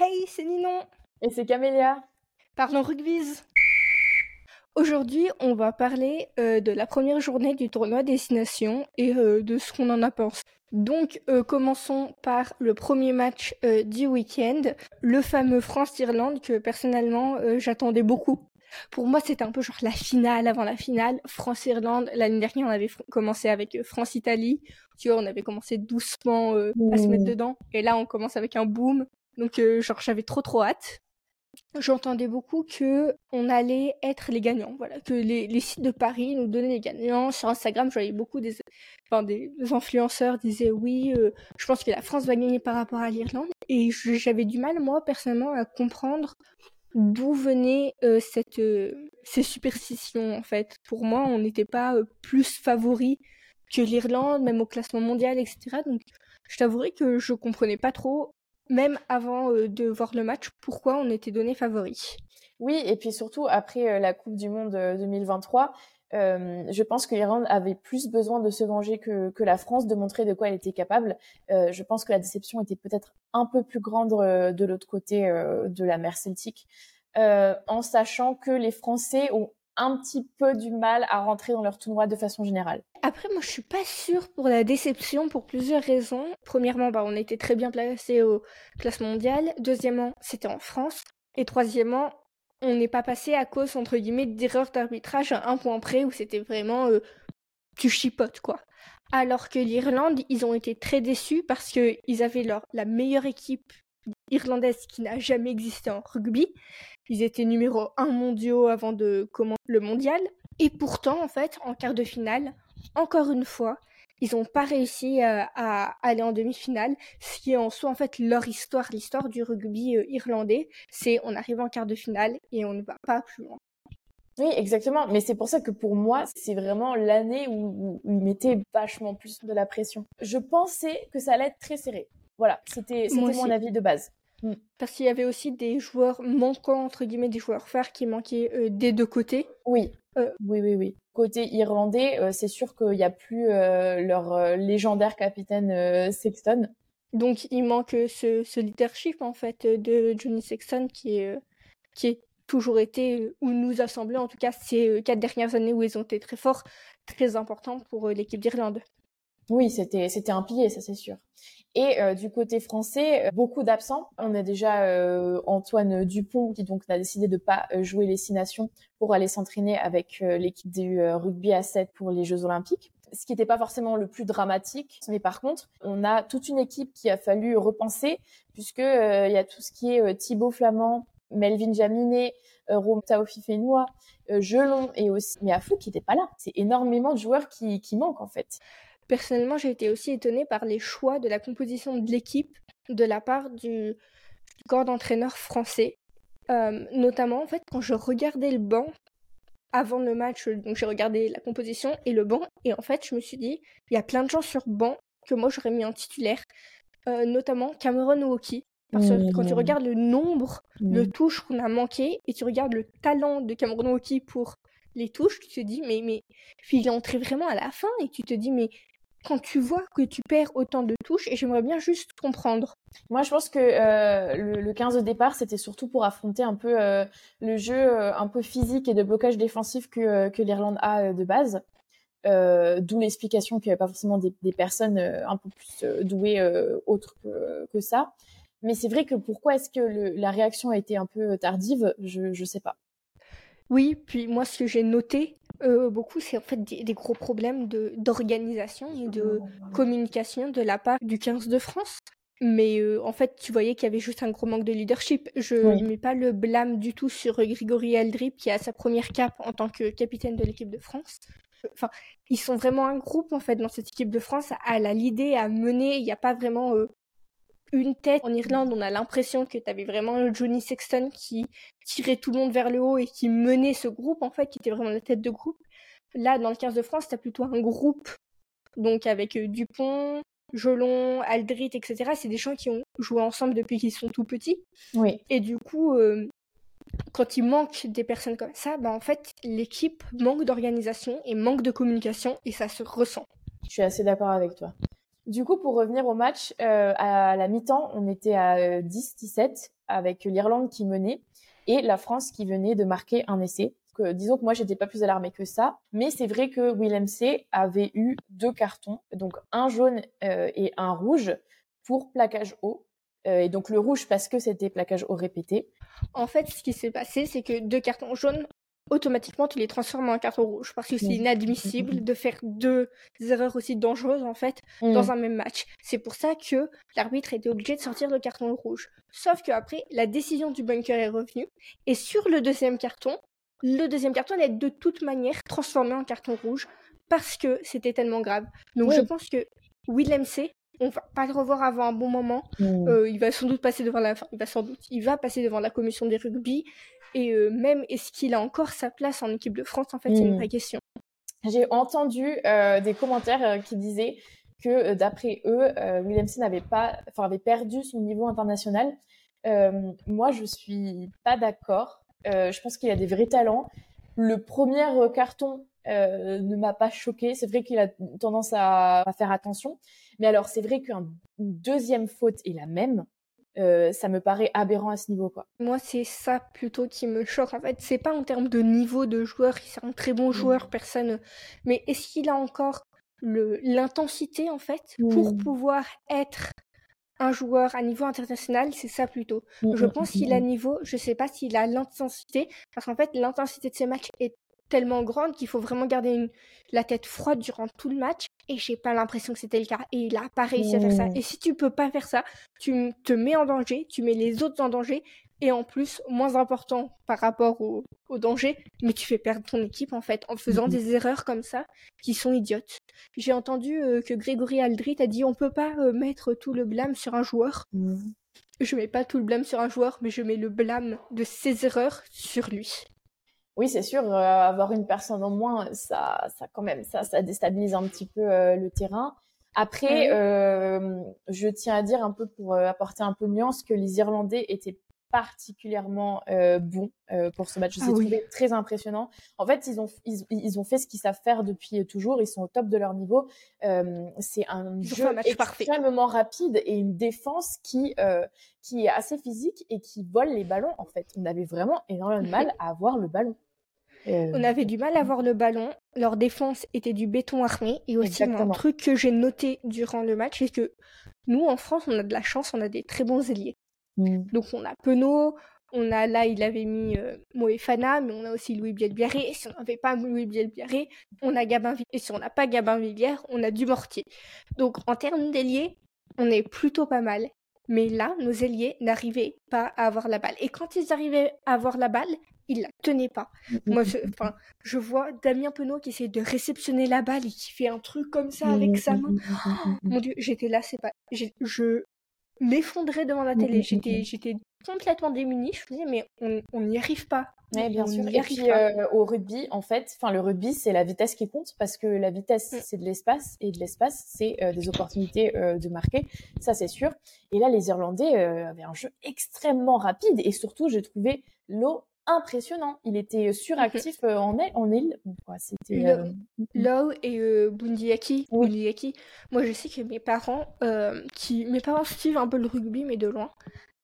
Hey, c'est Ninon Et c'est Camélia Parlons rugby's Aujourd'hui, on va parler euh, de la première journée du tournoi Destination et euh, de ce qu'on en a pensé. Donc, euh, commençons par le premier match du week-end, le fameux France-Irlande que personnellement j'attendais beaucoup. Pour moi, c'était un peu genre la finale avant la finale. France-Irlande, l'année dernière, on avait commencé avec France-Italie. Tu vois, on avait commencé doucement à se mettre dedans. Et là, on commence avec un boom. Donc, genre, j'avais trop trop hâte j'entendais beaucoup que on allait être les gagnants. Voilà, que les, sites de Paris nous donnaient les gagnants. Sur Instagram, je voyais beaucoup des, enfin, des, influenceurs disaient oui, euh, je pense que la France va gagner par rapport à l'Irlande. Et j'avais du mal, moi, personnellement, à comprendre d'où venaient euh, cette, euh, ces superstitions, en fait. Pour moi, on n'était pas plus favoris que l'Irlande, même au classement mondial, etc. Donc, je t'avouerai que je comprenais pas trop même avant euh, de voir le match, pourquoi on était donné favori. Oui, et puis surtout après euh, la Coupe du Monde 2023, euh, je pense que l'Irlande avait plus besoin de se venger que, que, la France, de montrer de quoi elle était capable. je pense que la déception était peut-être un peu plus grande de l'autre côté de la mer Celtique, en sachant que les Français ont un petit peu du mal à rentrer dans leur tournoi de façon générale. Après, moi, je suis pas sûre pour la déception pour plusieurs raisons. Premièrement, bah, on était très bien placé au classement mondial. Deuxièmement, c'était en France. Et troisièmement, on n'est pas passé à cause, entre guillemets, d'erreurs d'arbitrage à un point près où c'était vraiment euh, tu chipotes, quoi. Alors que l'Irlande, ils ont été très déçus parce qu'ils avaient leur, la meilleure équipe irlandaise qui n'a jamais existé en rugby. Ils étaient numéro 1 mondiaux avant de commencer le mondial. Et pourtant, en fait, en quart de finale, encore une fois, ils n'ont pas réussi euh, à, aller en demi-finale, ce qui est en soi en fait leur histoire, l'histoire du rugby euh, irlandais. C'est on arrive en quart de finale et on ne va pas plus loin. Oui, exactement. Mais c'est pour ça que pour moi, c'est vraiment l'année où, où, ils mettaient vachement plus de la pression. Je pensais que ça allait être très serré. Voilà, c'était mon avis de base. Mm. Parce qu'il y avait aussi des joueurs manquants, entre guillemets, des joueurs phares qui manquaient euh, des deux côtés. Oui. Euh. Oui, oui, oui. Côté irlandais, euh, c'est sûr qu'il n'y a plus leur légendaire capitaine Sexton. Donc il manque ce, ce, leadership en fait de Johnny Sexton qui est qui est toujours été ou nous a semblé en tout cas ces quatre dernières années où ils ont été très forts, très importants pour l'équipe d'Irlande. Oui, c'était c'était un pilier, ça c'est sûr. Et euh, du côté français, euh, beaucoup d'absents. On a déjà euh, Antoine Dupont qui donc a décidé de pas jouer les six nations pour aller s'entraîner avec l'équipe du rugby à 7 pour les Jeux Olympiques. Ce qui n'était pas forcément le plus dramatique, mais par contre, on a toute une équipe qui a fallu repenser puisque il y a tout ce qui est Thibaut Flamand, Melvin Jaminet, Rome Taofi Fenois, Gelon et aussi Miafou qui n'était pas là. C'est énormément de joueurs qui, qui manquent en fait. Personnellement, j'ai été aussi étonnée par les choix de la composition de l'équipe de la part du corps d'entraîneur français. Euh, notamment, en fait, quand je regardais le banc avant le match, donc j'ai regardé la composition et le banc, et en fait, je me suis dit, il y a plein de gens sur banc que moi j'aurais mis en titulaire, euh, notamment Cameron Walkie. Parce que quand tu mmh. regardes le nombre de mmh. touches qu'on a manqué et tu regardes le talent de Cameron Walkie pour les touches, tu te dis, mais, mais il est entré vraiment à la fin et tu te dis, mais quand tu vois que tu perds autant de touches et j'aimerais bien juste comprendre. Moi, je pense que euh, le, 15 de départ, c'était surtout pour affronter un peu euh, le jeu euh, un peu physique et de blocage défensif que, l'Irlande a de base. D'où l'explication qu'il n'y avait pas forcément des, personnes un peu plus douées autres que, ça. Mais c'est vrai que pourquoi est-ce que la réaction a été un peu tardive, je ne sais pas. Oui, puis moi, ce que j'ai noté, euh, beaucoup, c'est en fait des, gros problèmes d'organisation et de communication de la part du 15 de France. Mais euh, en fait, tu voyais qu'il y avait juste un gros manque de leadership. Je ne mets pas le blâme du tout sur Grigory Aldrip qui a sa première cape en tant que capitaine de l'équipe de France. Enfin, ils sont vraiment un groupe en fait dans cette équipe de France à la l'idée à mener. Il n'y a pas vraiment euh, une tête. En Irlande, on a l'impression que tu avais vraiment Johnny Sexton qui tirait tout le monde vers le haut et qui menait ce groupe, en fait, qui était vraiment la tête de groupe. Là, dans le 15 de France, tu as plutôt un groupe, donc avec euh, Dupont, Jolon, Aldrit, etc. C'est des gens qui ont joué ensemble depuis qu'ils sont tout petits. Oui. Et du coup, euh, quand il manque des personnes comme ça, bah en fait, l'équipe manque d'organisation et manque de communication et ça se ressent. Je suis assez d'accord avec toi Du coup, pour revenir au match, euh, à la mi-temps, on était à 10-17 euh, avec l'Irlande qui menait et la France qui venait de marquer un essai. Que, disons que moi, j'étais pas plus alarmée que ça, mais c'est vrai que Willem C avait eu deux cartons, donc un jaune euh, et un rouge pour plaquage haut. et donc le rouge parce que c'était plaquage haut répété. En fait, ce qui s'est passé, c'est que deux cartons jaunes automatiquement tu les transformes en carton rouge parce que c'est inadmissible de faire deux erreurs aussi dangereuses en fait dans mm. un même match. C'est pour ça que l'arbitre était obligé de sortir le carton rouge. Sauf qu'après la décision du bunker est revenue et sur le deuxième carton, le deuxième carton est de toute manière transformé en carton rouge parce que c'était tellement grave. Donc je pense que Willem C on va pas le revoir avant un bon moment. Mm. Euh, il va sans doute passer devant la, il va sans doute, il va passer devant la commission des rugby et euh, même, est-ce qu'il a encore sa place en équipe de France? En fait, c'est une hmm. vraie question. J'ai entendu euh, des commentaires euh, qui disaient que d'après eux, Williamson n'avait pas, enfin avait perdu son niveau international. moi, je suis pas d'accord. je pense qu'il a des vrais talents. Le premier carton ne m'a pas choqué. C'est vrai qu'il a tendance à, à, faire attention, mais alors c'est vrai qu'une deuxième faute est la même. Euh, ça me paraît aberrant à ce niveau quoi. Moi c'est ça plutôt qui me choque en fait, c'est pas en termes de niveau de joueur, c'est un très bon joueur, mmh. personne mais est-ce qu'il a encore l'intensité en fait pour mmh. pouvoir être un joueur à niveau international, c'est ça plutôt. Mmh, je pense qu'il a niveau, je sais pas s'il a l'intensité parce qu'en fait l'intensité de ces matchs est tellement grande qu'il faut vraiment garder la tête froide durant tout le match. Et j'ai pas l'impression que c'était le cas. Et il a pas réussi à faire ça. Et si tu peux pas faire ça, tu te mets en danger, tu mets les autres en danger. Et en plus, moins important par rapport au, danger, mais tu fais perdre ton équipe en fait en faisant mmh des erreurs comme ça qui sont idiotes. J'ai entendu euh, que Grégory Aldrit a dit on peut pas euh, mettre tout le blâme sur un joueur. Mmh. Je mets pas tout le blâme sur un joueur, mais je mets le blâme de ses erreurs sur lui. Oui, c'est sûr, euh, avoir une personne en moins, ça, ça quand même, ça, ça déstabilise un petit peu euh, le terrain. Après, euh, je tiens à dire un peu pour apporter un peu de nuance que les Irlandais étaient particulièrement bons pour ce match. Je ah trouvé très impressionnant. En fait, ils ont ils, ont fait ce qu'ils savent faire depuis toujours. Ils sont au top de leur niveau. c'est un jeu extrêmement rapide et une défense qui qui est assez physique et qui vole les ballons. En fait, on avait vraiment énormément de mal à avoir le ballon. Euh, On avait du mal à voir le ballon. Leur défense était du béton armé. Et aussi, un truc que j'ai noté durant le match, c'est que nous, en France, on a de la chance, on a des très bons ailiers. Mm. Donc, on a Penaud, on a là, il avait mis euh, Moefana, mais on a aussi Louis Bielbiaré. Et si on n'avait pas Louis Bielbiaré, on a Gabin Et si on n'a pas Gabin Villière, on a du Mortier. Donc, en termes d'ailiers, on est plutôt pas mal. Mais là, nos ailiers n'arrivaient pas à avoir la balle. Et quand ils arrivaient à avoir la balle, ils la tenaient pas. Moi, je, je vois Damien Penaud qui essaie de réceptionner la balle et qui fait un truc comme ça avec sa main. mon Dieu, j'étais là, c'est pas. Je m'effondrais devant la télé. J'étais, j'étais complètement démunie. Je me disais, mais on n'y arrive pas. Oui, bien sûr. Et puis euh, au rugby, en fait, enfin le rugby, c'est la vitesse qui compte parce que la vitesse, mm. c'est de l'espace et de l'espace, c'est euh, des opportunités euh, de marquer. Ça, c'est sûr. Et là, les Irlandais avaient un jeu extrêmement rapide et surtout, j'ai trouvé l'eau impressionnant. Il était suractif en, en île. C'était Low et Bundiaki. Moi, je sais que mes parents, qui mes parents suivent un peu le rugby, mais de loin.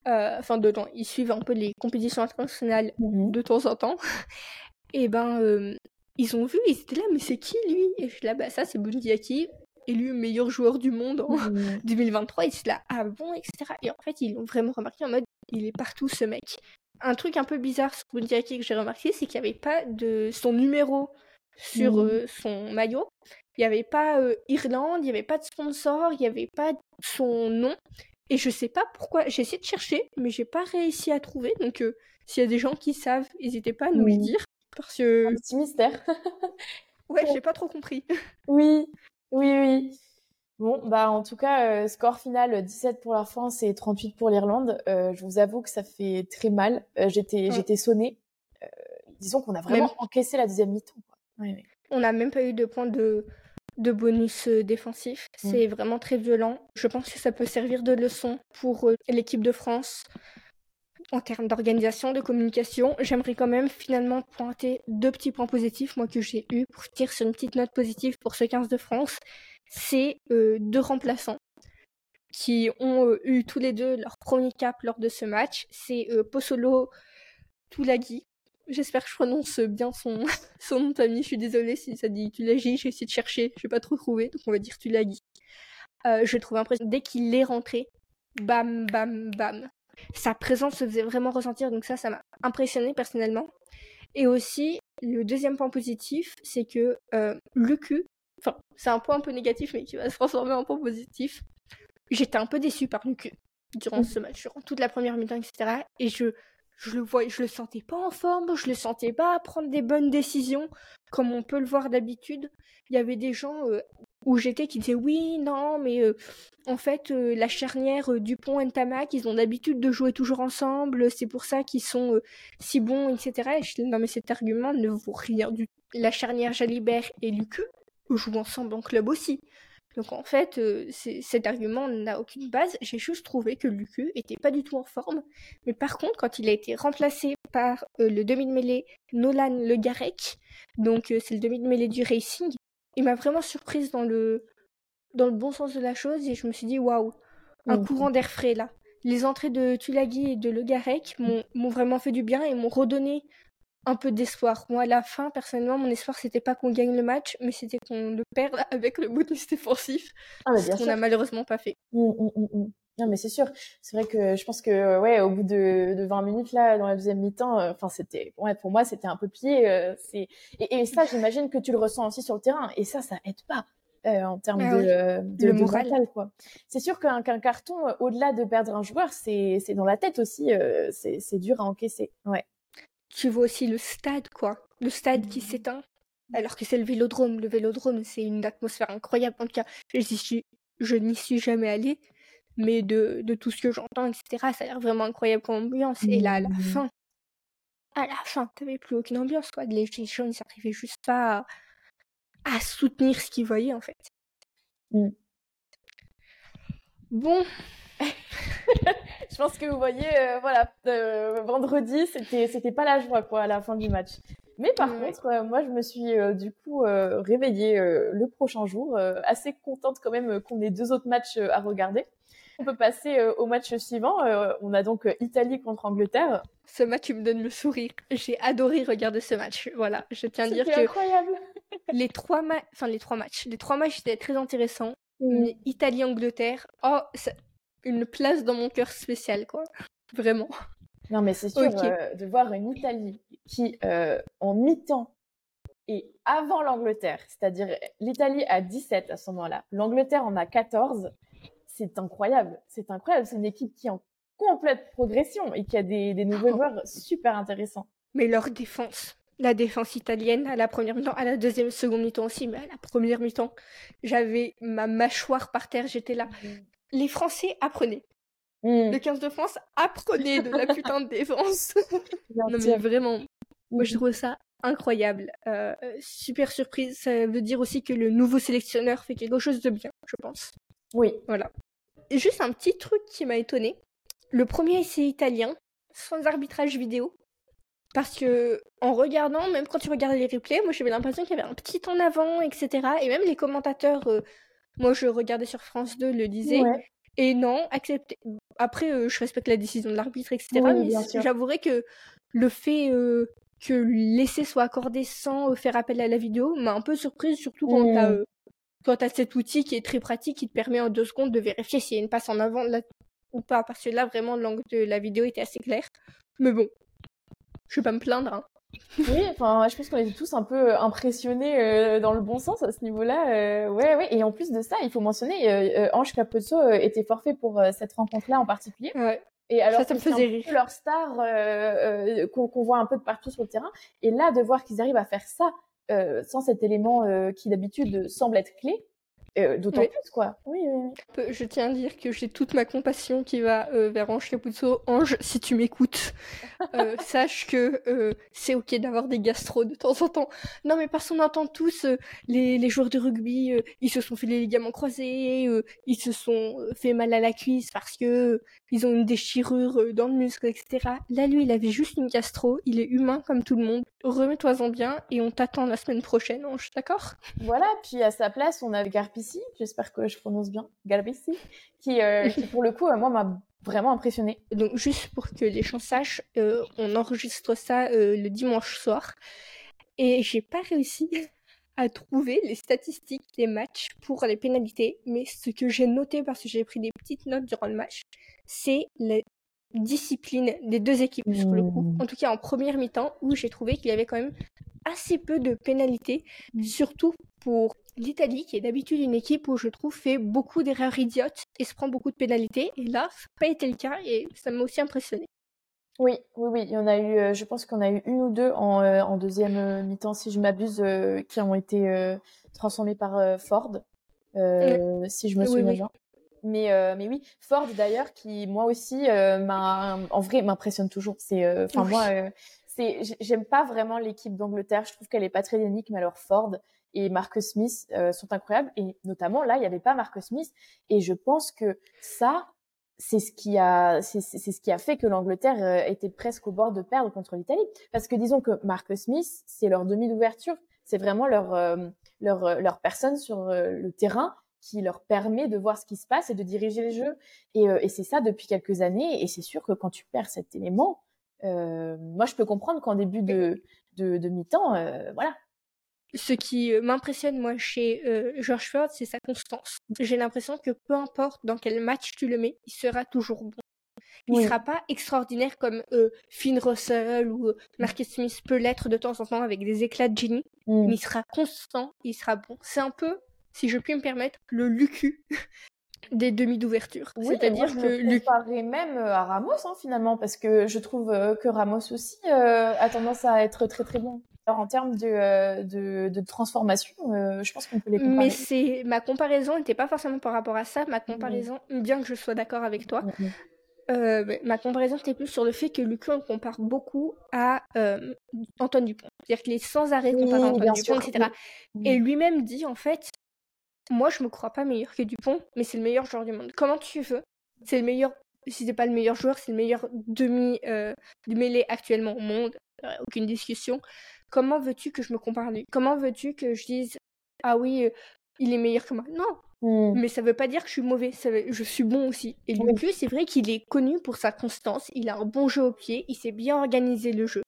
Euh, enfin de temps, ils suivent un peu les compétitions internationales mhm. de temps en temps. et ben, euh, ils ont vu, ils étaient là, mais c'est qui lui? Et je suis là, bah ça c'est Bundiaki, élu meilleur joueur du monde en 2023. Ils sont là, ah bon, etc. Et en fait, ils l'ont vraiment remarqué en mode, il est partout ce mec. Un truc un peu bizarre sur Bundiaki que j'ai remarqué, c'est qu'il n'y avait pas de son numéro sur mhm. euh, son maillot. Il n'y avait pas Irlande, il n'y avait pas de sponsor, il n'y avait pas son nom. Et je sais pas pourquoi, j'ai essayé de chercher, mais j'ai pas réussi à trouver. Donc, euh, s'il y a des gens qui savent, n'hésitez pas à nous le dire. Parce que. Un petit mystère. ouais, j'ai pas trop compris. oui, oui, oui. Bon, bah en tout cas, euh, score final 17 pour la France et 38 pour l'Irlande. Euh, je vous avoue que ça fait très mal. j'étais, j'étais sonnée. disons qu'on a vraiment encaissé la deuxième mi-temps. On n'a même pas eu de point de de bonus euh, défensif. Mm. C'est vraiment très violent. Je pense que ça peut servir de leçon pour euh, l'équipe de France en termes d'organisation, de communication. J'aimerais quand même finalement pointer deux petits points positifs, moi, que j'ai eu pour tirer sur une petite note positive pour ce 15 de France. C'est euh, deux remplaçants qui ont eu tous les deux leur premier cap lors de ce match. C'est Possolo Tulagi. J'espère que je prononce bien son, son nom de famille. Je suis désolée si ça dit Tulagi. J'ai essayé de chercher, je n'ai pas trop trouvé, donc on va dire Tulagi. je trouve impressionnant. Dès qu'il est rentré, bam, bam, bam. Sa présence se faisait vraiment ressentir, donc ça, ça m'a impressionné personnellement. Et aussi, le deuxième point positif, c'est que euh, Lucu, enfin, c'est un point un peu négatif, mais qui va se transformer en point positif. J'étais un peu déçue par Lucu durant mmh. ce match, durant toute la première mi-temps, etc. Et je, je le voyais, je le sentais pas en forme, je le sentais pas prendre des bonnes décisions comme on peut le voir d'habitude. Il y avait des gens euh, où j'étais qui disaient oui, non, mais euh, en fait euh, la charnière Dupont et Tamac, ils ont l'habitude de jouer toujours ensemble, c'est pour ça qu'ils sont si bons, etc. Et je non mais cet argument ne vaut rien du tout. La charnière Jalibert et Lucu jouent ensemble en club aussi. Donc en fait, euh, cet argument n'a aucune base. J'ai juste trouvé que Lucu était pas du tout en forme. Mais par contre, quand il a été remplacé par euh, le demi de mêlée Nolan Le Garec, donc euh, c'est le demi de mêlée du Racing, il m'a vraiment surprise dans le dans le bon sens de la chose et je me suis dit waouh, un mmh. courant d'air frais là. Les entrées de Tulagi et de Le Garec m'ont vraiment fait du bien et m'ont redonné un peu d'espoir. Moi, à la fin, personnellement, mon espoir, c'était pas qu'on gagne le match, mais c'était qu'on le perde avec le bonus défensif. Ah, bah, ce qu'on n'a malheureusement pas fait. Mmh, mmh, mmh, non, mais c'est sûr. C'est vrai que je pense que, ouais, au bout de, de 20 minutes, là, dans la deuxième mi-temps, euh, enfin, c'était, ouais, pour moi, c'était un peu plié. Euh, c'est, et, ça, j'imagine que tu le ressens aussi sur le terrain. Et ça, ça aide pas. Euh, en termes ah de, de, moral. quoi. C'est sûr qu'un carton, au-delà de perdre un joueur, c'est dans la tête aussi. c'est dur à encaisser. Ouais tu vois aussi le stade, quoi. Le stade qui mmh. s'éteint. Alors que c'est le vélodrome. Le vélodrome, c'est une atmosphère incroyable. En tout cas, je, n'y suis jamais allée. Mais de, tout ce que j'entends, etc., ça a l'air vraiment incroyable comme ambiance. Et là, à la mmh. fin, à la fin, t'avais plus aucune ambiance, quoi. Les gens, ils n'arrivaient juste pas à, soutenir ce qu'ils voyaient, en fait. Mmh. Bon, je pense que vous voyez, euh, voilà, euh, vendredi, c'était c'était pas la joie quoi à la fin du match. Mais par contre, euh, moi, je me suis du coup réveillée le prochain jour, assez contente quand même qu'on ait deux autres matchs à regarder. On peut passer au match suivant. on a donc Italie contre Angleterre. Ce match, il me donne le sourire. J'ai adoré regarder ce match. Voilà, je tiens à dire que incroyable. les trois matchs, enfin les trois matchs, les trois matchs étaient très intéressants. Mm. Italie-Angleterre, oh, une place dans mon cœur spécial, quoi. Vraiment. Non, mais c'est sûr, euh, de voir une Italie qui, euh, en mi-temps et avant l'Angleterre, c'est-à-dire l'Italie a 17 à ce moment-là, l'Angleterre en a 14, c'est incroyable. C'est incroyable. C'est une équipe qui est en complète progression et qui a des, des nouveaux oh. joueurs super intéressants. Mais leur défense, la défense italienne à la première mi-temps, à la deuxième, seconde mi-temps aussi, mais à la première mi-temps, j'avais ma mâchoire par terre, j'étais là. Les Français apprenaient. Hmm. Le 15 de France apprenait de la putain de défense. non mais vraiment, moi je hmm. trouve ça incroyable. Euh, super surprise. Ça veut dire aussi que le nouveau sélectionneur fait quelque chose de bien, je pense. Oui. Voilà. Et juste un petit truc qui m'a étonné. Le premier essai italien, sans arbitrage vidéo. Parce que en regardant, même quand tu regardais les replays, moi j'avais l'impression qu'il y avait un petit en avant, etc. Et même les commentateurs euh, moi, je regardais sur France 2, le disait. Et non, accepter. Après, euh, je respecte la décision de l'arbitre, etc. mais j'avouerais que le fait euh, que l'essai soit accordé sans euh, faire appel à la vidéo m'a un peu surprise, surtout quand mmh. t'as as cet outil qui est très pratique, qui te permet en deux secondes de vérifier s'il y a une passe en avant ou pas. Parce que là, vraiment, l'angle de la vidéo était assez clair. Mais bon, je vais pas me plaindre. Hein. Oui, enfin, je pense qu'on était tous un peu euh, impressionnés euh, dans le bon sens à ce niveau-là. Euh, ouais, ouais. Et en plus de ça, il faut mentionner, Ange Capozzo était forfait pour cette rencontre-là en particulier. Ouais. Et alors, ça, ça me faisait rire. Leur star qu'on voit un peu de partout sur le terrain. Et là, de voir qu'ils arrivent à faire ça sans cet élément qui d'habitude semble être clé, euh, d'autant plus, quoi. Oui, Je tiens à dire que j'ai toute ma compassion qui va euh, vers Ange Capuzzo. Ange, si tu m'écoutes, euh, sache que c'est ok d'avoir des gastro de temps en temps. Non, mais parce qu'on entend tous les, les, joueurs de rugby, ils se sont fait les ligaments croisés, ils se sont fait mal à la cuisse parce que ils ont une déchirure dans le muscle, etc. Là, lui, il avait juste une gastro. Il est humain comme tout le monde. Remets-toi-en bien et on t'attend la semaine prochaine, Ange, d'accord? Voilà, puis à sa place, on avait Garpi Galbici, j'espère que je prononce bien, Galbici, qui, qui pour le coup, moi, m'a vraiment impressionné. Donc, juste pour que les gens sachent, on enregistre ça le dimanche soir. Et j'ai pas réussi à trouver les statistiques des matchs pour les pénalités, mais ce que j'ai noté parce que j'ai pris des petites notes durant le match, c'est la discipline des deux équipes sur le coup. Mmh. En tout cas en première mi-temps où j'ai trouvé qu'il y avait quand même assez peu de pénalités, mmh. surtout pour l'Italie qui est d'habitude une équipe où je trouve fait beaucoup d'erreurs idiotes et se prend beaucoup de pénalités. Et là, ça n'a pas été le cas et ça m'a aussi impressionné. Oui, oui, oui. Il y en a eu, euh, je pense qu'on a eu une ou deux en, euh, en deuxième euh, mi-temps, si je m'abuse, qui ont été transformées par Ford, si je me souviens bien. Mais, mais oui, Ford d'ailleurs, qui moi aussi, m'a, en vrai, m'impressionne toujours. C'est, enfin moi, c'est, j'aime pas vraiment l'équipe d'Angleterre. Je trouve qu'elle est pas très unique, mais alors Ford et Marcus Smith sont incroyables. Et notamment là, il n'y avait pas Marcus Smith. Et je pense que ça, c'est ce qui a c'est ce qui a fait que l'Angleterre euh, était presque au bord de perdre contre l'Italie. Parce que disons que Marcus Smith c'est leur demi d'ouverture. C'est vraiment leur euh, leur euh, leur personne sur le terrain qui leur permet de voir ce qui se passe et de diriger les jeux et, et c'est ça depuis quelques années. Et c'est sûr que quand tu perds cet élément moi je peux comprendre qu'en début de de, de mi-temps voilà ce qui euh, m'impressionne moi chez euh, George Ford, c'est sa constance. J'ai l'impression que peu importe dans quel match tu le mets, il sera toujours bon. Il ne sera pas extraordinaire comme euh, Finn Russell ou Marcus Smith peut l'être de temps en temps avec des éclats de génie, mm. mais il sera constant, il sera bon. C'est un peu, si je puis me permettre, le Lucu des demi d'ouverture. C'est-à-dire que je comparerais même à Ramos hein, finalement parce que je trouve que Ramos aussi a tendance à être très très bon. Alors en termes de, euh, de, de transformation, euh, je pense qu'on peut les comparer. Mais c'est ma comparaison n'était pas forcément par rapport à ça. Ma comparaison, bien que je sois d'accord avec toi, euh, ma comparaison c'était plus sur le fait que Lucu on compare beaucoup à Antoine Dupont. C'est-à-dire qu'il est sans arrêt comparé à Antoine Dupont, etc. Et lui-même dit en fait, moi je me crois pas meilleur que Dupont, mais c'est le meilleur joueur du monde. Comment tu veux? C'est le meilleur si c'est pas le meilleur joueur, c'est le meilleur demi euh, mêlée actuellement au monde. aucune discussion. Comment veux-tu que je me compare à lui? Comment veux-tu que je dise ah oui, euh, il est meilleur que moi Non. Hmm. Mais ça veut pas dire que je suis mauvais, je suis bon aussi. Et du coup, c'est vrai qu'il est connu pour sa constance, il a un bon jeu au pied, il sait bien organiser le jeu.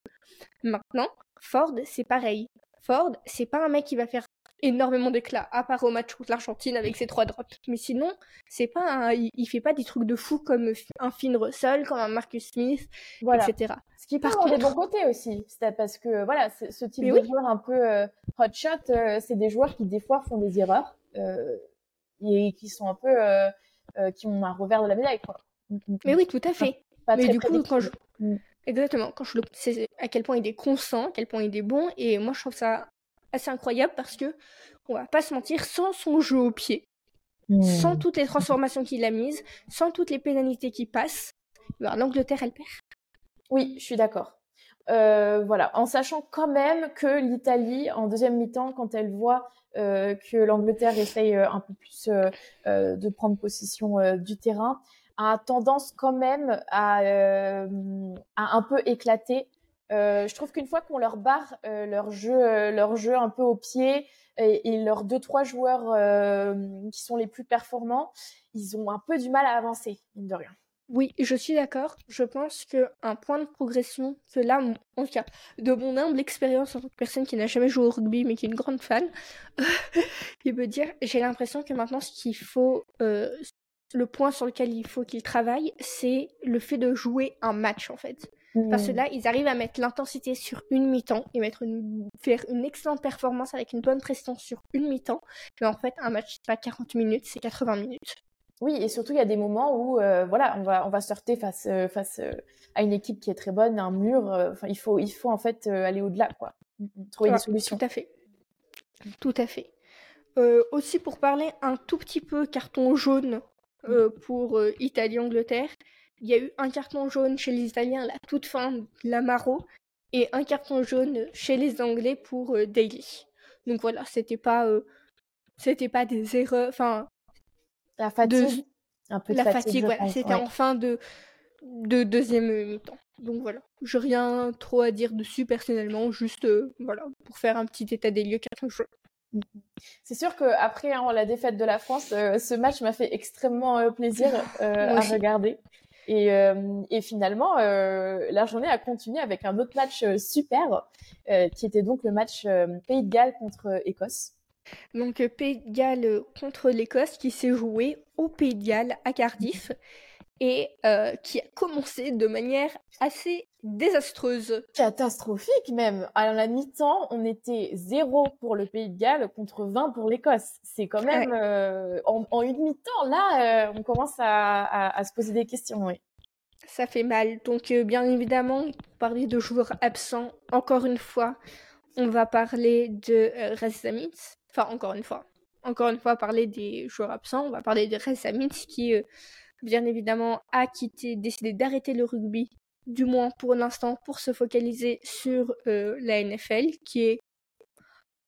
Maintenant, Ford, c'est pareil. Ford, c'est pas un mec qui va faire énormément d'éclat, à part au match contre l'Argentine avec ses trois drops. Mais sinon, c'est pas il, fait pas des trucs de fou comme un Finn Russell, comme un Marcus Smith, etc. Ce qui avoir contre... des bons côtés aussi, c'est parce que voilà, ce type de joueur un peu euh, hot shot, euh, c'est des joueurs qui des fois font des erreurs euh, et qui sont un peu qui ont un revers de la médaille quoi. Mm, mm, Mais mm. oui, tout à fait. Mais du coup, quand je Exactement, quand je le sais à quel point il est constant, à quel point il est bon, et moi je trouve ça assez incroyable parce que, on va pas se mentir, sans son jeu au pied, hmm. sans toutes les transformations qu'il a mises, sans toutes les pénalités qui passent, ben, l'Angleterre, elle perd. Oui, je suis d'accord. Euh, voilà, en sachant quand même que l'Italie, en deuxième mi-temps, quand elle voit euh, que l'Angleterre essaye euh, un peu plus de prendre possession du terrain, a tendance quand même à, à un peu éclater je trouve qu'une fois qu'on leur barre euh, leur jeu, euh, leur jeu un peu au pied et, leurs deux trois joueurs qui sont les plus performants, ils ont un peu du mal à avancer, mine de rien. Oui, je suis d'accord. Je pense que un point de progression, que là, en tout cas, de mon humble expérience en tant que personne qui n'a jamais joué au rugby mais qui est une grande fan, il peut dire, j'ai l'impression que maintenant, ce qu'il faut, le point sur lequel il faut qu'il travaille, c'est le fait de jouer un match en fait. Parce que mm. là, ils arrivent à mettre l'intensité sur une mi-temps et mettre une, faire une excellente performance avec une bonne prestance sur une mi-temps. Mais en fait, un match, c'est pas 40 minutes, c'est 80 minutes. Oui, et surtout, il y a des moments où, euh, voilà, on va, on va se heurter face, euh, face euh, à une équipe qui est très bonne, un mur. Enfin, il faut, il faut en fait aller au-delà, quoi. Mm, mm, trouver des solutions. Tout à fait. Tout à fait. aussi, pour parler un tout petit peu carton jaune pour Italie-Angleterre, il y a eu un carton jaune chez les Italiens à la toute fin de l'Amaro et un carton jaune chez les Anglais pour euh, Daily. Donc voilà, c'était pas euh, c'était pas des erreurs, enfin la fatigue, un peu de la fatigue, voilà, c'était en fin de de deuxième mi-temps. Donc voilà, j'ai rien trop à dire dessus personnellement, juste euh, voilà pour faire un petit état des lieux carton jaune. C'est sûr qu'après hein, la défaite de la France, ce match m'a fait extrêmement plaisir à regarder. Et, et finalement, la journée a continué avec un autre match super, qui était donc le match Pays de Galles contre Écosse. Donc Pays de Galles contre l'Écosse qui s'est joué au Pays de Galles à Cardiff et euh, qui a commencé de manière assez désastreuse. Catastrophique même. À la mi-temps, on était 0 pour le Pays de Galles contre 20 pour l'Écosse. C'est quand même euh, en, une mi-temps là, euh, on commence à, se poser des questions. Oui. Ça fait mal. Donc bien évidemment, pour parler de joueurs absents, encore une fois, on va parler de euh, Enfin encore une fois, encore une fois parler des joueurs absents. On va parler de Rez qui bien évidemment, a quitté, décidé d'arrêter le rugby, du moins pour l'instant, pour se focaliser sur euh, la NFL, qui est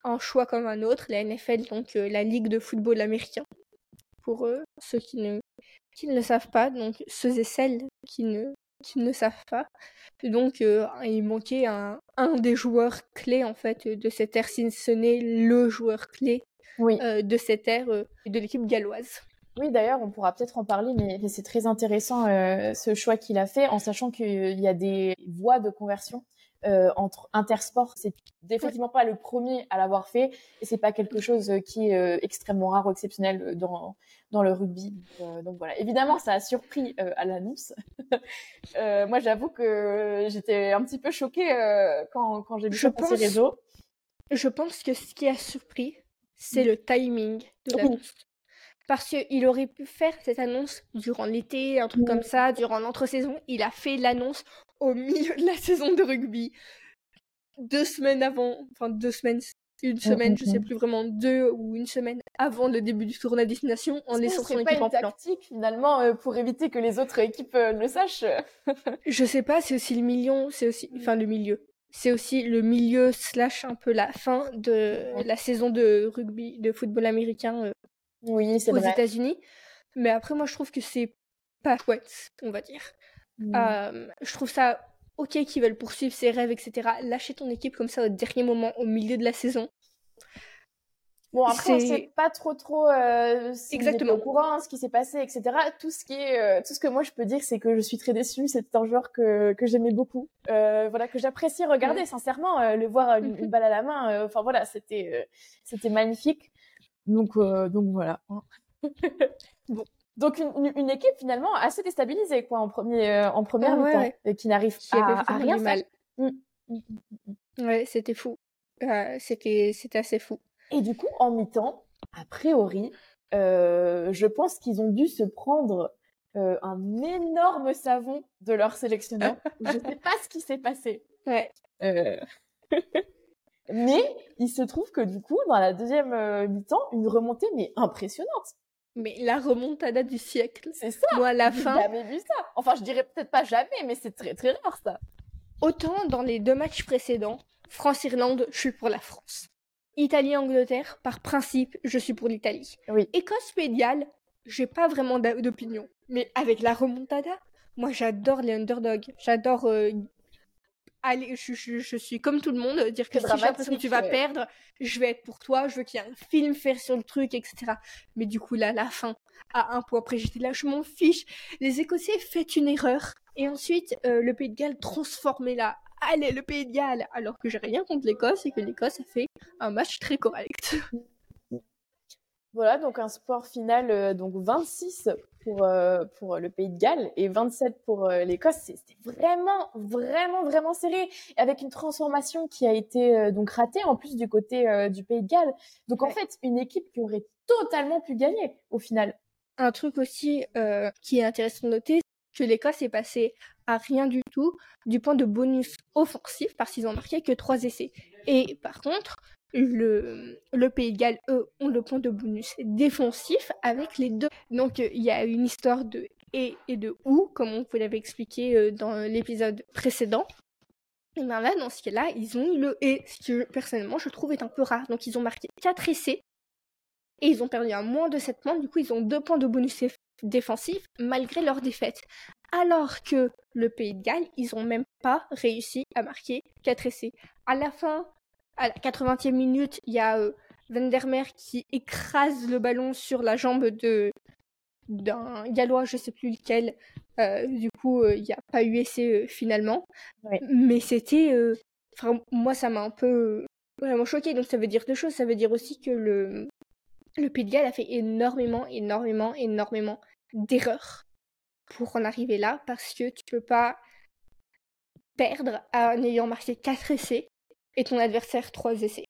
un choix comme un autre. La NFL, donc euh, la Ligue de football américain, pour euh, ceux qui ne, qui ne le savent pas, donc ceux et celles qui ne, qui ne savent pas. donc, il manquait un, un, des joueurs clés, en fait, de cette ère, si ce n'est le joueur clé de cette ère de l'équipe galloise. Oui, d'ailleurs, on pourra peut-être en parler, mais, c'est très intéressant euh, ce choix qu'il a fait, en sachant qu'il y a des voies de conversion euh, entre intersport. C'est définitivement pas le premier à l'avoir fait, et c'est pas quelque chose qui est euh, extrêmement rare ou exceptionnel dans dans le rugby. donc voilà. Évidemment, ça a surpris à l'annonce. moi, j'avoue que j'étais un petit peu choquée quand quand j'ai vu ça sur réseaux. Je pense que ce qui a surpris, c'est le timing de l'annonce parce qu'il aurait pu faire cette annonce durant l'été, un truc comme ça, durant l'entre-saison. Il a fait l'annonce au milieu de la saison de rugby, deux semaines avant, enfin deux semaines, une semaine, je sais plus vraiment, deux ou une semaine avant le début du tournoi destination, en laissant son équipe en plan. tactique finalement euh, pour éviter que les autres équipes euh, le sachent? je sais pas, c'est aussi le million, c'est aussi, enfin le milieu. C'est aussi le milieu slash un peu la fin de la saison de rugby, de football américain euh, oui, c'est aux États-Unis. Mais après, moi, je trouve que c'est pas chouette, on va dire. Mmh. Euh, je trouve ça ok qu'ils veulent poursuivre ses rêves, etc. Lâcher ton équipe comme ça au dernier moment, au milieu de la saison. Bon, après, on sait pas trop trop euh, si Exactement. au courant, ce qui s'est passé, etc. Tout ce qui est, euh, tout ce que moi je peux dire, c'est que je suis très déçue. C'est un joueur que, que j'aimais beaucoup, euh, voilà, que j'appréciais regarder, sincèrement, le voir une, une, balle à la main. Enfin voilà, c'était, c'était magnifique. Donc, euh, donc voilà. bon. Donc une, une, équipe finalement assez déstabilisée quoi en premier euh, en première ah mi-temps et qui n'arrive à, à, rien mal. Mmh. Mmh, mmh, ouais, c'était fou. Euh, c'était c'était assez fou. Et du coup en mi-temps, a priori, je pense qu'ils ont dû se prendre un énorme savon de leur sélectionneur. je sais pas ce qui s'est passé. Ouais. Mais il se trouve que du coup, dans la deuxième euh, mi-temps, une remontée mais impressionnante. Mais la remontada du siècle. C'est ça. Moi, à la fin. J'ai jamais vu ça. Enfin, je dirais peut-être pas jamais, mais c'est très très rare ça. Autant dans les deux matchs précédents, France-Irlande, je suis pour la France. Italie-Angleterre, par principe, je suis pour l'Italie. Oui. Écosse-Pédiale, j'ai pas vraiment d'opinion. Mais avec la remontada, moi j'adore les underdogs. J'adore euh, allez, je, suis comme tout le monde, dire que si j'ai l'impression que tu vas perdre, je vais être pour toi, je veux qu'il y ait un film faire sur le truc, etc. Mais du coup, là, la fin, à un point après, j'étais là, je m'en fiche. Les Écossais font une erreur, et ensuite, euh, le Pays de Galles transformé là. Allez, le Pays de Galles Alors que j'ai rien contre l'Écosse, et que l'Écosse a fait un match très correct. Voilà, donc un sport final, euh, donc 26 pour, euh, pour le Pays de Galles et 27 pour euh, l'Écosse. C'était vraiment, vraiment, vraiment serré, avec une transformation qui a été donc ratée en plus du côté du Pays de Galles. Donc en fait, une équipe qui aurait totalement pu gagner au final. Un truc aussi qui est intéressant de noter, que l'Écosse est passée à rien du tout du point de bonus offensif parce qu'ils ont marqué que 3 essais. Et par contre, le, Pays de Galles, eux, ont le point de bonus défensif avec les deux. Donc il y a une histoire de et et de ou, comme on vous l'avait expliqué euh, dans l'épisode précédent. Et bien là, dans ce cas-là, ils ont le et, ce que personnellement je trouve est un peu rare. Donc ils ont marqué 4 essais et ils ont perdu un moins de 7 points. Du coup, ils ont 2 points de bonus défensif malgré leur défaite. Alors que le Pays de Galles, ils ont même pas réussi à marquer 4 essais. À la fin, à la 80e minute, il y a euh, Vandermeer qui écrase le ballon sur la jambe de d'un gallois, je sais plus lequel. Euh, du coup, il n'y a pas eu essai finalement. Mais c'était. moi, ça m'a un peu vraiment choqué. Donc, ça veut dire deux choses. Ça veut dire aussi que le, le Pays de Galles a fait énormément, énormément, énormément d'erreurs pour en arriver là parce que tu peux pas perdre en ayant marqué 4 essais et ton adversaire 3 essais.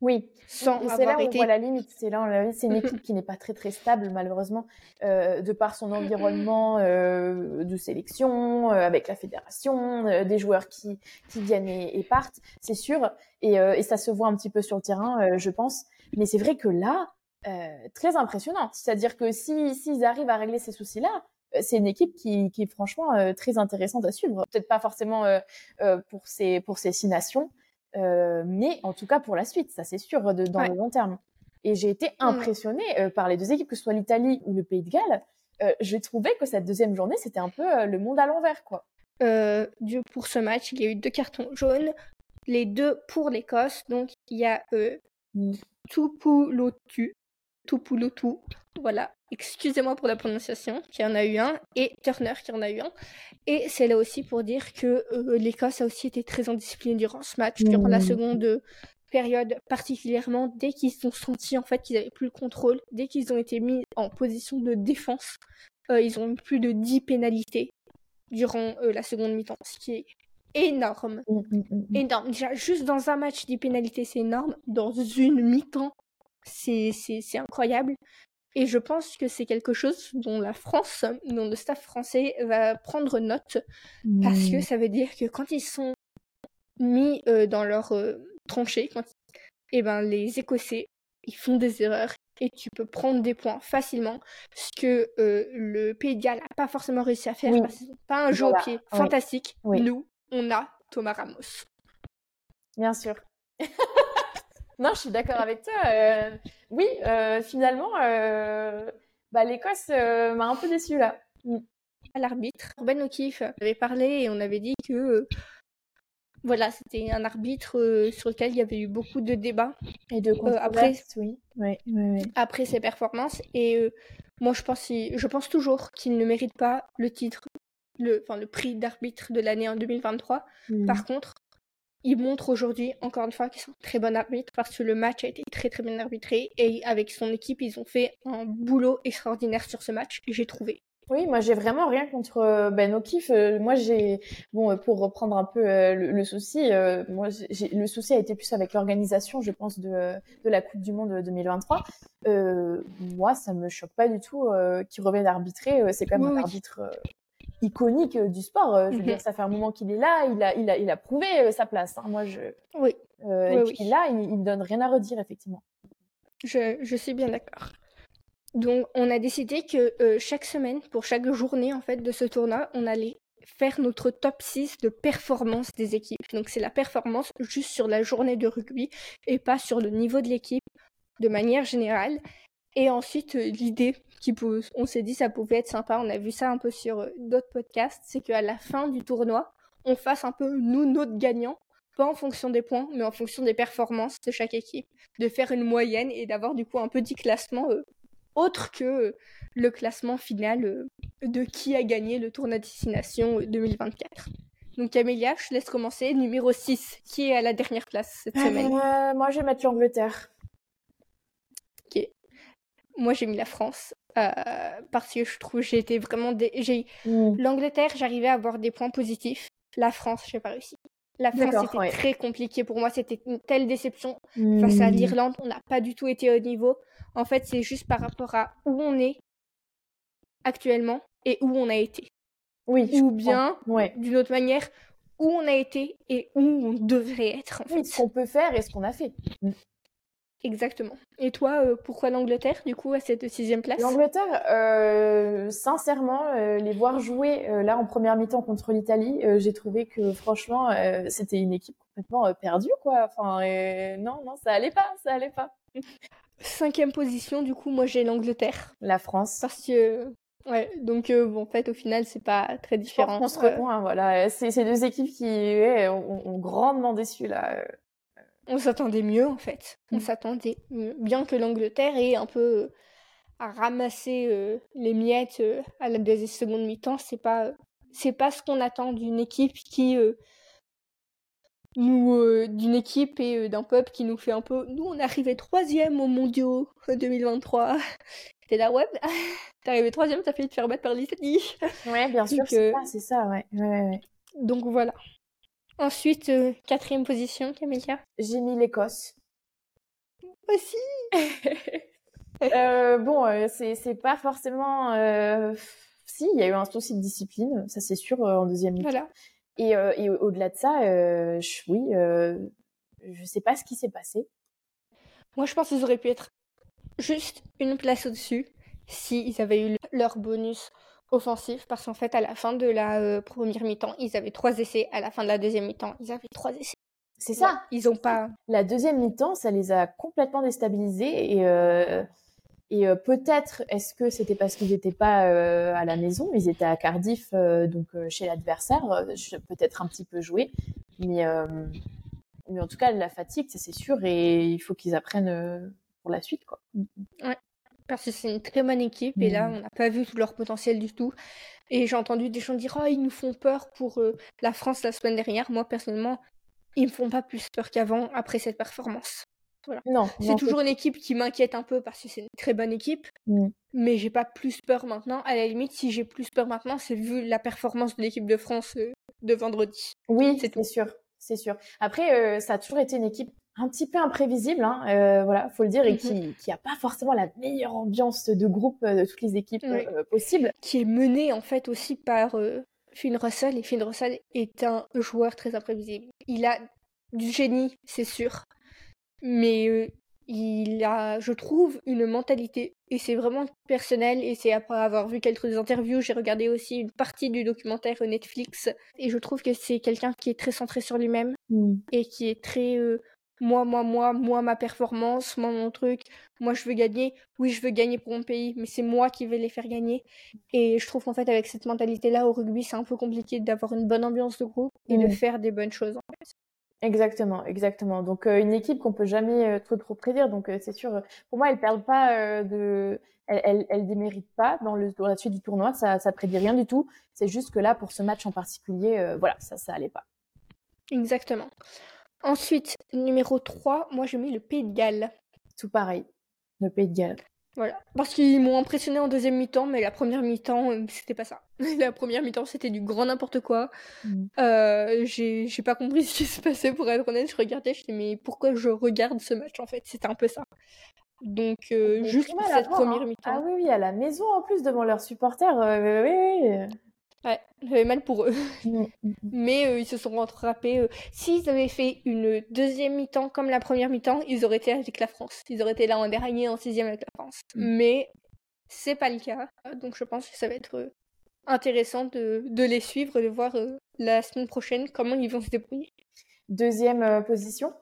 Oui, sans c'est là où on voit la limite. C'est là on c'est une équipe qui n'est pas très très stable malheureusement euh, de par son environnement euh, de sélection, euh, avec la fédération, des joueurs qui qui viennent et, partent, c'est sûr. Et, et, ça se voit un petit peu sur le terrain, je pense. Mais c'est vrai que là, très impressionnant. C'est-à-dire que si s'ils arrivent à régler ces soucis-là, c'est une équipe qui, qui est franchement euh, très intéressante à suivre. Peut-être pas forcément euh, euh, pour ces pour ces six nations, mais en tout cas pour la suite, ça c'est sûr de, dans le long terme. Et j'ai été mmh. impressionnée par les deux équipes, que ce soit l'Italie ou le Pays de Galles. j'ai trouvé que cette deuxième journée, c'était un peu le monde à l'envers, quoi. Dieu pour ce match, il y a eu deux cartons jaunes, les deux pour l'Écosse. Donc il y a euh. Tupulotu, Tupulotu, voilà, excusez-moi pour la prononciation, qui en a eu un, et Turner qui en a eu un. Et c'est là aussi pour dire que euh, l'Écosse a aussi été très indisciplinée durant ce match, durant la mmh. seconde période particulièrement, dès qu'ils ont senti en fait qu'ils n'avaient plus le contrôle, dès qu'ils ont été mis en position de défense, euh, ils ont eu plus de 10 pénalités durant euh, la seconde mi-temps, ce qui est énorme. Mmh, mmh, énorme. Déjà, juste dans un match, 10 pénalités, c'est énorme. Dans une mi-temps, c'est incroyable. Et je pense que c'est quelque chose dont la France, dont le staff français va prendre note, parce que mmh. ça veut dire que quand ils sont mis euh, dans leur euh, tranchée, quand eh ben, les Écossais, ils font des erreurs et tu peux prendre des points facilement, ce que euh, le Pays de Galles n'a pas forcément réussi à faire, parce pas un jeu au pied fantastique. Nous, on a Thomas Ramos. Bien sûr. Non, je suis d'accord avec toi. Euh, oui, euh, finalement, euh, bah, l'Écosse m'a un peu déçue là. Mm. L'arbitre, Ben O'Keefe avait parlé et on avait dit que voilà, c'était un arbitre sur lequel il y avait eu beaucoup de débats. Et de après, oui. Oui, oui, Après ses performances. Et moi, je pense, je pense toujours qu'il ne mérite pas le titre, le, enfin, le prix d'arbitre de l'année en 2023. Mm. Par contre, il montre aujourd'hui, encore une fois, qu'ils sont très bons arbitres parce que le match a été très très bien arbitré et avec son équipe, ils ont fait un boulot extraordinaire sur ce match, j'ai trouvé. Oui, moi j'ai vraiment rien contre euh, Ben O'Keefe. Euh, moi j'ai bon euh, pour reprendre un peu le, souci, moi le souci a été plus avec l'organisation, je pense de, de la Coupe du Monde 2023. moi ça me choque pas du tout qu'il revienne arbitrer. C'est quand même un arbitre iconique euh, du sport. Euh, je veux dire, mhm. ça fait un moment qu'il est là, il a, il a, il a prouvé euh, sa place. Hein. Moi, je. Oui. et puis là, il, ne donne rien à redire, effectivement. Je, je suis bien d'accord. Donc, on a décidé que chaque semaine, pour chaque journée en fait de ce tournoi, on allait faire notre top 6 de performance des équipes. Donc, c'est la performance juste sur la journée de rugby et pas sur le niveau de l'équipe de manière générale. Et ensuite, euh, l'idée qui on s'est dit ça pouvait être sympa, on a vu ça un peu sur euh, d'autres podcasts, c'est qu'à la fin du tournoi, on fasse un peu nous notre gagnant, pas en fonction des points, mais en fonction des performances de chaque équipe, de faire une moyenne et d'avoir du coup un petit classement euh, autre que le classement final de qui a gagné le tournoi destination 2024. Donc Camélia, je te laisse commencer. Numéro 6, qui est à la dernière place cette semaine? Moi, je vais mettre l'Angleterre. Moi j'ai mis la France euh, parce que je trouve j'ai été vraiment j'ai mm. l'Angleterre j'arrivais à avoir des points positifs. La France j'ai pas réussi. La France c'était très compliqué pour moi. C'était une telle déception face à mm. l'Irlande. On n'a pas du tout été au niveau. En fait c'est juste par rapport à où on est actuellement et où on a été. Oui ou bien d'une autre manière où on a été et où on devrait être en fait. ce qu'on peut faire et ce qu'on a fait. Exactement. Et toi, euh, pourquoi l'Angleterre, du coup, à cette sixième place? L'Angleterre, euh, sincèrement, euh, les voir jouer là en première mi-temps contre l'Italie, j'ai trouvé que franchement, c'était une équipe complètement perdue, quoi. Enfin, non, non, ça allait pas, ça allait pas. Cinquième position, du coup, moi j'ai l'Angleterre. La France. Parce que Ouais, donc bon, en fait, au final, c'est pas très différent. On se rejoint, voilà. C'est ces deux équipes qui ont, ont, grandement déçu là on s'attendait mieux en fait. On Mm. s'attendait mieux. Bien que l'Angleterre ait un peu euh, à ramasser euh, les miettes euh, à la deuxième seconde mi-temps, c'est pas euh, c'est pas ce qu'on attend d'une équipe qui nous d'une équipe et d'un peuple qui nous fait un peu. Nous, on est arrivé troisième au Mondiaux 2023. T'es là, ouais, t'es arrivé troisième, t'as failli te faire battre par l'Italie. Ouais, bien sûr, c'est ça, ça, ouais. ouais, ouais. Donc voilà. Ensuite, euh, quatrième position, Camélia. J'ai mis l'Écosse. Aussi. Euh, bon, euh, c'est pas forcément. euh, Si, il y a eu un souci de discipline, ça c'est sûr, en deuxième. Voilà. Et, et au- au-delà de ça, je- oui, je sais pas ce qui s'est passé. Moi, je pense qu'ils auraient pu être juste une place au-dessus s'ils avaient eu leur bonus offensif. Parce qu'en fait, à la fin de la euh, première mi-temps, ils avaient trois essais. À la fin de la deuxième mi-temps, ils avaient trois essais. C'est ça. Ils ont pas. La deuxième mi-temps, ça les a complètement déstabilisés et euh, et euh, peut-être est-ce que c'était parce qu'ils n'étaient pas à la maison, ils étaient à Cardiff, donc chez l'adversaire, peut-être un petit peu joué, mais mais en tout cas la fatigue, ça, c'est sûr et il faut qu'ils apprennent pour la suite quoi. Parce que c'est une très bonne équipe. Et là, Mm. on n'a pas vu tout leur potentiel du tout. Et j'ai entendu des gens dire Oh, ils nous font peur pour euh, la France la semaine dernière. Moi, personnellement, ils me font pas plus peur qu'avant après cette performance. Non, C'est toujours une équipe qui m'inquiète un peu parce que c'est une très bonne équipe. Mm. Mais j'ai pas plus peur maintenant. À la limite, si j'ai plus peur maintenant, c'est vu la performance de l'équipe de France euh, de vendredi. Oui, C'est c'est sûr, c'est sûr. Après, euh, ça a toujours été une équipe un petit peu imprévisible, hein, euh, voilà, faut le dire, et Mhm. qui qui a pas forcément la meilleure ambiance de groupe euh, de toutes les équipes Oui. euh, possibles. Qui est menée en fait aussi par euh, Finn Russell. Et Finn Russell est un joueur très imprévisible. Il a du génie, c'est sûr. Mais euh, il a, je trouve, une mentalité. Et c'est vraiment personnel. Et c'est après avoir vu quelques interviews, j'ai regardé aussi une partie du documentaire Netflix. Et je trouve que c'est quelqu'un qui est très centré sur lui-même. et qui est très euh, moi, moi, moi, moi, ma performance, moi, mon truc, moi, je veux gagner. Oui, je veux gagner pour mon pays, mais c'est moi qui vais les faire gagner. Et je trouve qu'en fait, avec cette mentalité-là, au rugby, c'est un peu compliqué d'avoir une bonne ambiance de groupe et de Mm. faire des bonnes choses. en fait. Exactement, exactement. Donc euh, une équipe qu'on peut jamais euh, trop trop prédire. Donc euh, c'est sûr, pour moi, elle perd pas de, elle, elle, elle démérite pas dans le dans la suite du tournoi. Ça ça prédit rien du tout. C'est juste que là, pour ce match en particulier, voilà, ça ça allait pas. Exactement. Ensuite, numéro 3, moi, j'ai mis le Pays de Galles. Tout pareil, le Pays de Galles. Voilà. Parce qu'ils m'ont impressionné en deuxième mi-temps, mais la première mi-temps, euh, c'était pas ça. La première mi-temps, c'était du grand n'importe quoi. Mm. Euh, j'ai j'ai pas compris ce qui se passait pour être honnête. Je regardais, je dis mais pourquoi je regarde ce match en fait? C'était un peu ça. Donc euh, juste pour cette première hein. mi-temps, Ah oui oui, à la maison en plus devant leurs supporters. euh, oui oui. Ouais, j'avais mal pour eux. oui. Mm, mm, Mais euh, ils se sont rattrapés. euh. S'ils avaient fait une deuxième mi-temps comme la première mi-temps, ils auraient été avec la France. Ils auraient été là en dernier, en sixième avec la France. Mm. Mais c'est pas le cas. Donc je pense que ça va être euh, intéressant de, de les suivre, de voir euh, la semaine prochaine comment ils vont se débrouiller. Deuxième position?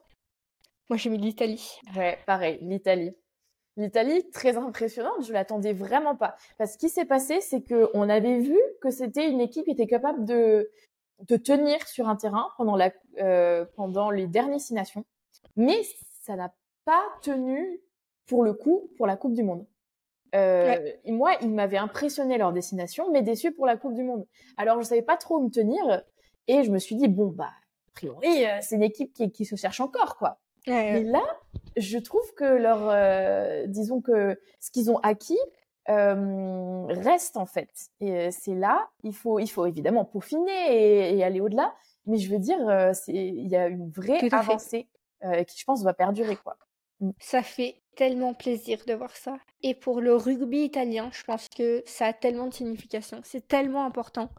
Moi j'ai mis l'Italie. Ouais, pareil, l'Italie. L'Italie, très impressionnante, je l'attendais vraiment pas. Parce que ce qui s'est passé, c'est que on avait vu que c'était une équipe qui était capable de, de tenir sur un terrain pendant, la, euh, pendant les dernières Six Nations. Mais ça n'a pas tenu, pour le coup, pour la Coupe du Monde. Euh, et moi, il m'avait impressionné leur destination, mais déçu pour la Coupe du Monde. Alors, je savais pas trop où me tenir, et je me suis dit, bon, bah, a priori, euh, c'est une équipe qui, qui se cherche encore, quoi. Ouais, Mais là, je trouve que leur, euh, disons que ce qu'ils ont acquis euh, reste en fait. Et euh, c'est là, il faut, il faut évidemment peaufiner et, et aller au-delà. Mais je veux dire, euh, il y a une vraie avancée euh, qui, je pense, va perdurer quoi. Ça fait tellement plaisir de voir ça. Et pour le rugby italien, je pense que ça a tellement de signification. C'est tellement important,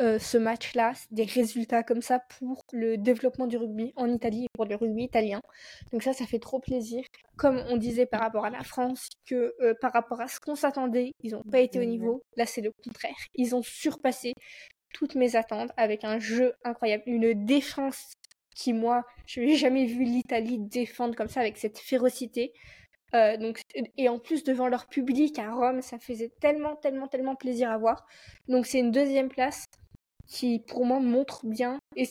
euh, ce match-là, des résultats comme ça pour le développement du rugby en Italie et pour le rugby italien. Donc ça, ça fait trop plaisir. Comme on disait par rapport à la France, que euh, par rapport à ce qu'on s'attendait, ils n'ont pas été au niveau. Là, c'est le contraire. Ils ont surpassé toutes mes attentes avec un jeu incroyable, une défense qui, moi, je n'ai jamais vu l'Italie défendre comme ça avec cette férocité. Euh, donc, et en plus, devant leur public à Rome, ça faisait tellement, tellement, tellement plaisir à voir. Donc, c'est une deuxième place qui, pour moi, montre bien. Et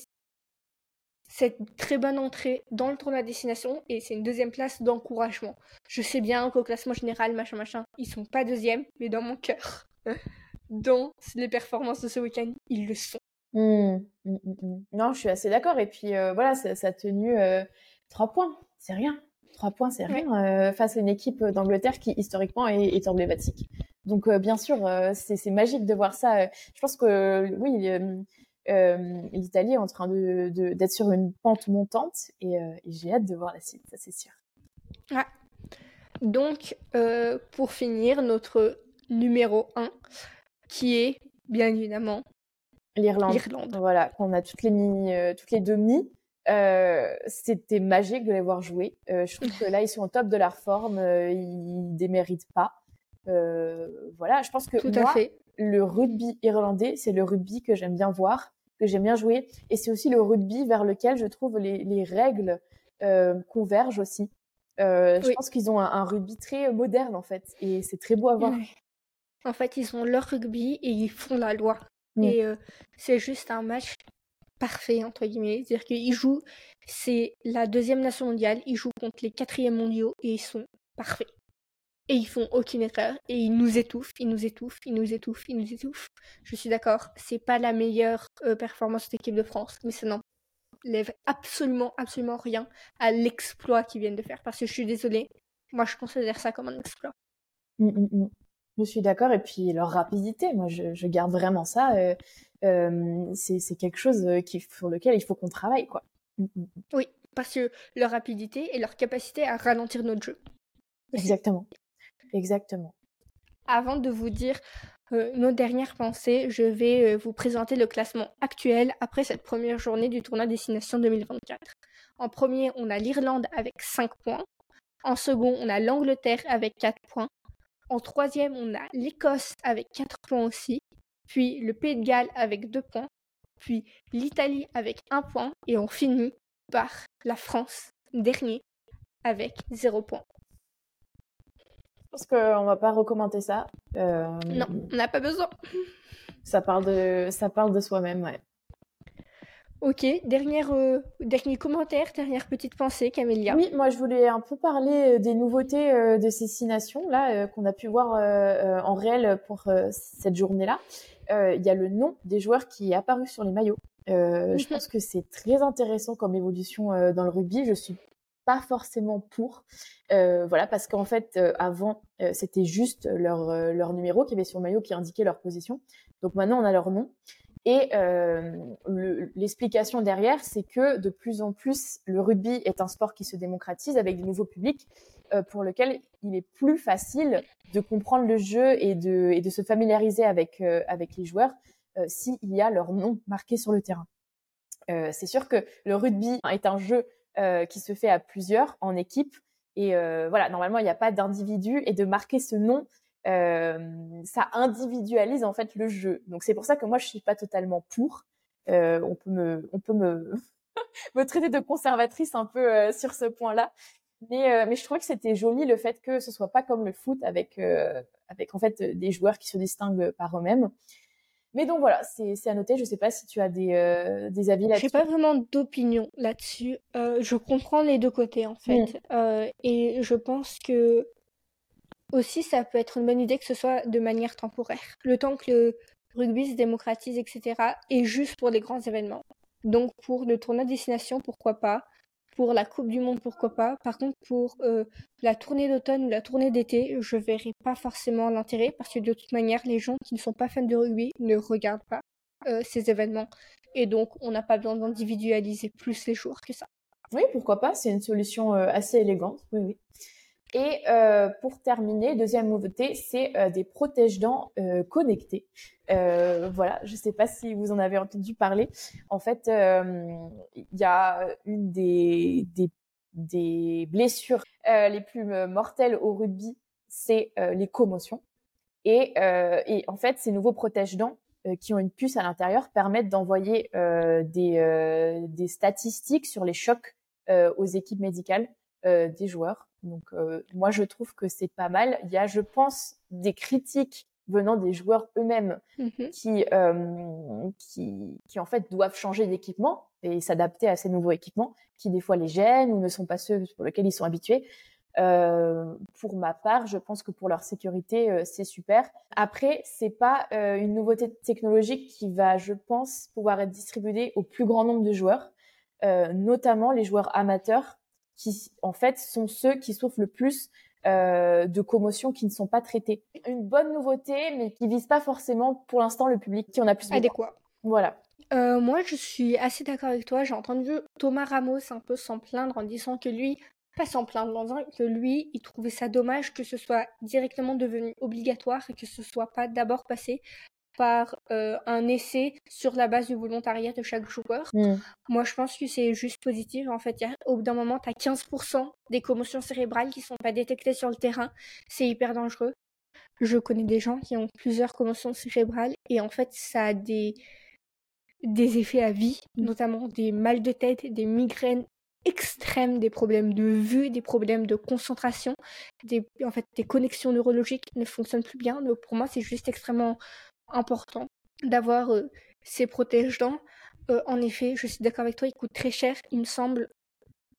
cette très bonne entrée dans le tournoi destination et c'est une deuxième place d'encouragement. Je sais bien qu'au classement général, machin, machin, ils sont pas deuxième, mais dans mon cœur, dans les performances de ce week-end, ils le sont. Mmh, mmh, mmh, non, je suis assez d'accord. Et puis euh, voilà, ça, a tenu euh, trois points, c'est rien. Trois points, c'est rien euh, face à une équipe d'Angleterre qui historiquement est, est emblématique. Donc bien sûr, c'est magique de voir ça. Je pense que oui, l'Italie est en train de d'être sur une pente montante et, j'ai hâte de voir la suite, ça c'est sûr. Donc pour finir, notre numéro 1 qui est bien évidemment L'Irlande. Voilà, qu'on a toutes les, mi, euh, toutes les demi. Euh, c'était magique de les voir jouer. Euh, je trouve que là, ils sont au top de leur forme. ils déméritent pas. voilà, je pense que Tout moi, à fait. le rugby irlandais, c'est le rugby que j'aime bien voir, que j'aime bien jouer. Et c'est aussi le rugby vers lequel je trouve les, les règles convergent aussi. Je pense qu'ils ont un, rugby très moderne, en fait. Et c'est très beau à voir. En fait, ils ont leur rugby et ils font la loi. Mmh. Et c'est juste un match parfait, entre guillemets. C'est-à-dire qu'ils jouent, c'est la deuxième nation mondiale, ils jouent contre les quatrièmes mondiaux et ils sont parfaits. Et ils font aucune erreur et ils nous étouffent, ils nous étouffent, ils nous étouffent, ils nous étouffent. Je suis d'accord, c'est pas la meilleure performance de l'équipe de France, mais ça n'enlève absolument, absolument rien à l'exploit qu'ils viennent de faire. Parce que je suis désolée, moi je considère ça comme un exploit. Mmh, mmh, je suis d'accord. Et puis leur rapidité, moi, je, garde vraiment ça. Euh, euh, c'est quelque chose euh, qui, sur lequel il faut qu'on travaille, quoi. Mm, mm, mm. Oui, parce que leur rapidité et leur capacité à ralentir notre jeu. Exactement. Exactement. Avant de vous dire nos dernières pensées, je vais vous présenter le classement actuel après cette première journée du tournoi Destination 2024. En premier, on a l'Irlande avec 5 points. En second, on a l'Angleterre avec 4 points. En troisième, on a l'Écosse avec 4 points aussi, puis le Pays de Galles avec 2 points, puis l'Italie avec 1 point, et on finit par la France, dernier, avec 0 point. Je pense qu'on va pas recommander ça. Euh, non, on n'a pas besoin. Ça parle de, ça parle de soi-même, ouais. Ok, dernière, euh, dernier commentaire, dernière petite pensée, Camélia. Oui, moi je voulais un peu parler euh, des nouveautés euh, de ces six nations là qu'on a pu voir en réel pour cette journée-là. Il y a le nom des joueurs qui est apparu sur les maillots. Je mhm. pense que c'est très intéressant comme évolution dans le rugby. Je suis pas forcément pour, voilà, parce qu'en fait avant c'était juste leur leur numéro qui avait sur le maillot qui indiquait leur position. Donc maintenant on a leur nom. Et euh, l'explication derrière, c'est que de plus en plus, le rugby est un sport qui se démocratise avec de nouveaux publics euh, pour lequel il est plus facile de comprendre le jeu et de, se familiariser avec, euh, avec les joueurs s'il y a leur nom marqué sur le terrain. C'est sûr que le rugby est un jeu qui se fait à plusieurs, en équipe. Et voilà, normalement, il n'y a pas d'individu. Et de marquer ce nom, ça individualise en fait le jeu. Donc c'est pour ça que moi je suis pas totalement pour. Euh, on peut me, on peut me, me traiter de conservatrice un peu euh, sur ce point-là. Mais, mais je trouvais que c'était joli le fait que ce soit pas comme le foot avec, avec en fait des joueurs qui se distinguent par eux-mêmes. Mais donc voilà, c'est à noter. Je sais pas si tu as des, des avis là-dessus. J'ai pas vraiment d'opinion là-dessus. je comprends les deux côtés en fait, mmh. et je pense que aussi, ça peut être une bonne idée que ce soit de manière temporaire. Le temps que le rugby se démocratise, etc. Et juste pour les grands événements. Donc pour le tournoi destination, pourquoi pas. Pour la Coupe du Monde, pourquoi pas. Par contre, pour euh, la tournée d'automne ou la tournée d'été, je verrai pas forcément l'intérêt parce que de toute manière, les gens qui ne sont pas fans de rugby ne regardent pas euh, ces événements. Et donc, on n'a pas besoin d'individualiser plus les jours que ça. Oui, pourquoi pas. C'est une solution euh, assez élégante. Oui, oui. Et euh, pour terminer, deuxième nouveauté, c'est euh, des protège-dents euh, connectés. Euh, voilà, je ne sais pas si vous en avez entendu parler. En fait, euh, il y a une des, des, des blessures les plus mortelles au rugby, c'est les commotions. Et, et, en fait, ces nouveaux protège-dents qui ont une puce à l'intérieur permettent d'envoyer des, des statistiques sur les chocs aux équipes médicales des joueurs. Donc euh, moi je trouve que c'est pas mal. Il y a, je pense, des critiques venant des joueurs eux-mêmes mmh qui, euh, qui, qui en fait doivent changer d'équipement et s'adapter à ces nouveaux équipements qui des fois les gênent ou ne sont pas ceux pour lesquels ils sont habitués. Euh, pour ma part, je pense que pour leur sécurité, euh, c'est super. Après, c'est pas euh, une nouveauté technologique qui va, je pense, pouvoir être distribuée au plus grand nombre de joueurs, notamment les joueurs amateurs, qui en fait sont ceux qui souffrent le plus de commotions qui ne sont pas traitées. Une bonne nouveauté, mais qui vise pas forcément pour l'instant le public qui en a plus besoin. Adéquat. Voilà. moi, je suis assez d'accord avec toi. J'ai entendu Thomas Ramos un peu s'en plaindre en disant que lui, pas s'en plaindre dans un que lui, il trouvait ça dommage que ce soit directement devenu obligatoire et que ce soit pas d'abord passé par euh, un essai sur la base du volontariat de chaque joueur. Mm. Moi, je pense que c'est juste positif. En fait, au bout d'un moment, tu as 15% des commotions cérébrales qui sont pas détectées sur le terrain. C'est hyper dangereux. Je connais des gens qui ont plusieurs commotions cérébrales et en fait, ça a des, des effets à vie, mm. notamment des mal de tête, des migraines extrêmes, des problèmes de vue, des problèmes de concentration, des, en fait, des connexions neurologiques ne fonctionnent plus bien. Donc pour moi, c'est juste extrêmement important d'avoir euh, ces protège-dents. Euh, en effet, je suis d'accord avec toi, il coûte très cher. Il me semble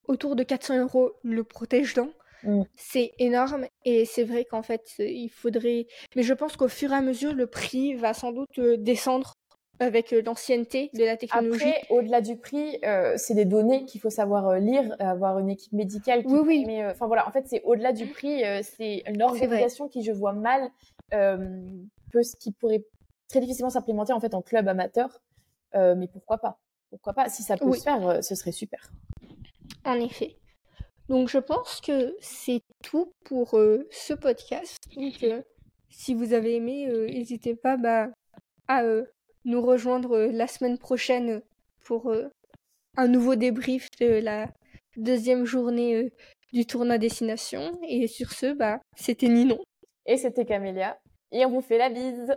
autour de 400 euros le protège-dents. Mm. C'est énorme et c'est vrai qu'en fait, il faudrait. Mais je pense qu'au fur et à mesure, le prix va sans doute euh, descendre avec euh, l'ancienneté de la technologie. Après, au-delà du prix, euh, c'est des données qu'il faut savoir euh, lire, avoir une équipe médicale. Qui oui, oui. Mais enfin voilà, en fait, c'est au-delà du prix, c'est une organisation qui, je vois mal, peut, qui pourrait très difficilement s'implémenter en fait en club amateur. mais pourquoi pas? Pourquoi pas? Si ça peut se faire, ce serait super. En effet. Donc, je pense que c'est tout pour ce podcast. Donc, si vous avez aimé, n'hésitez pas bah, à nous rejoindre euh, la semaine prochaine pour euh, un nouveau débrief de la deuxième journée euh, du tournoi Destination. Et sur ce, bah, c'était Ninon. Et c'était Camélia. Et on vous fait la bise.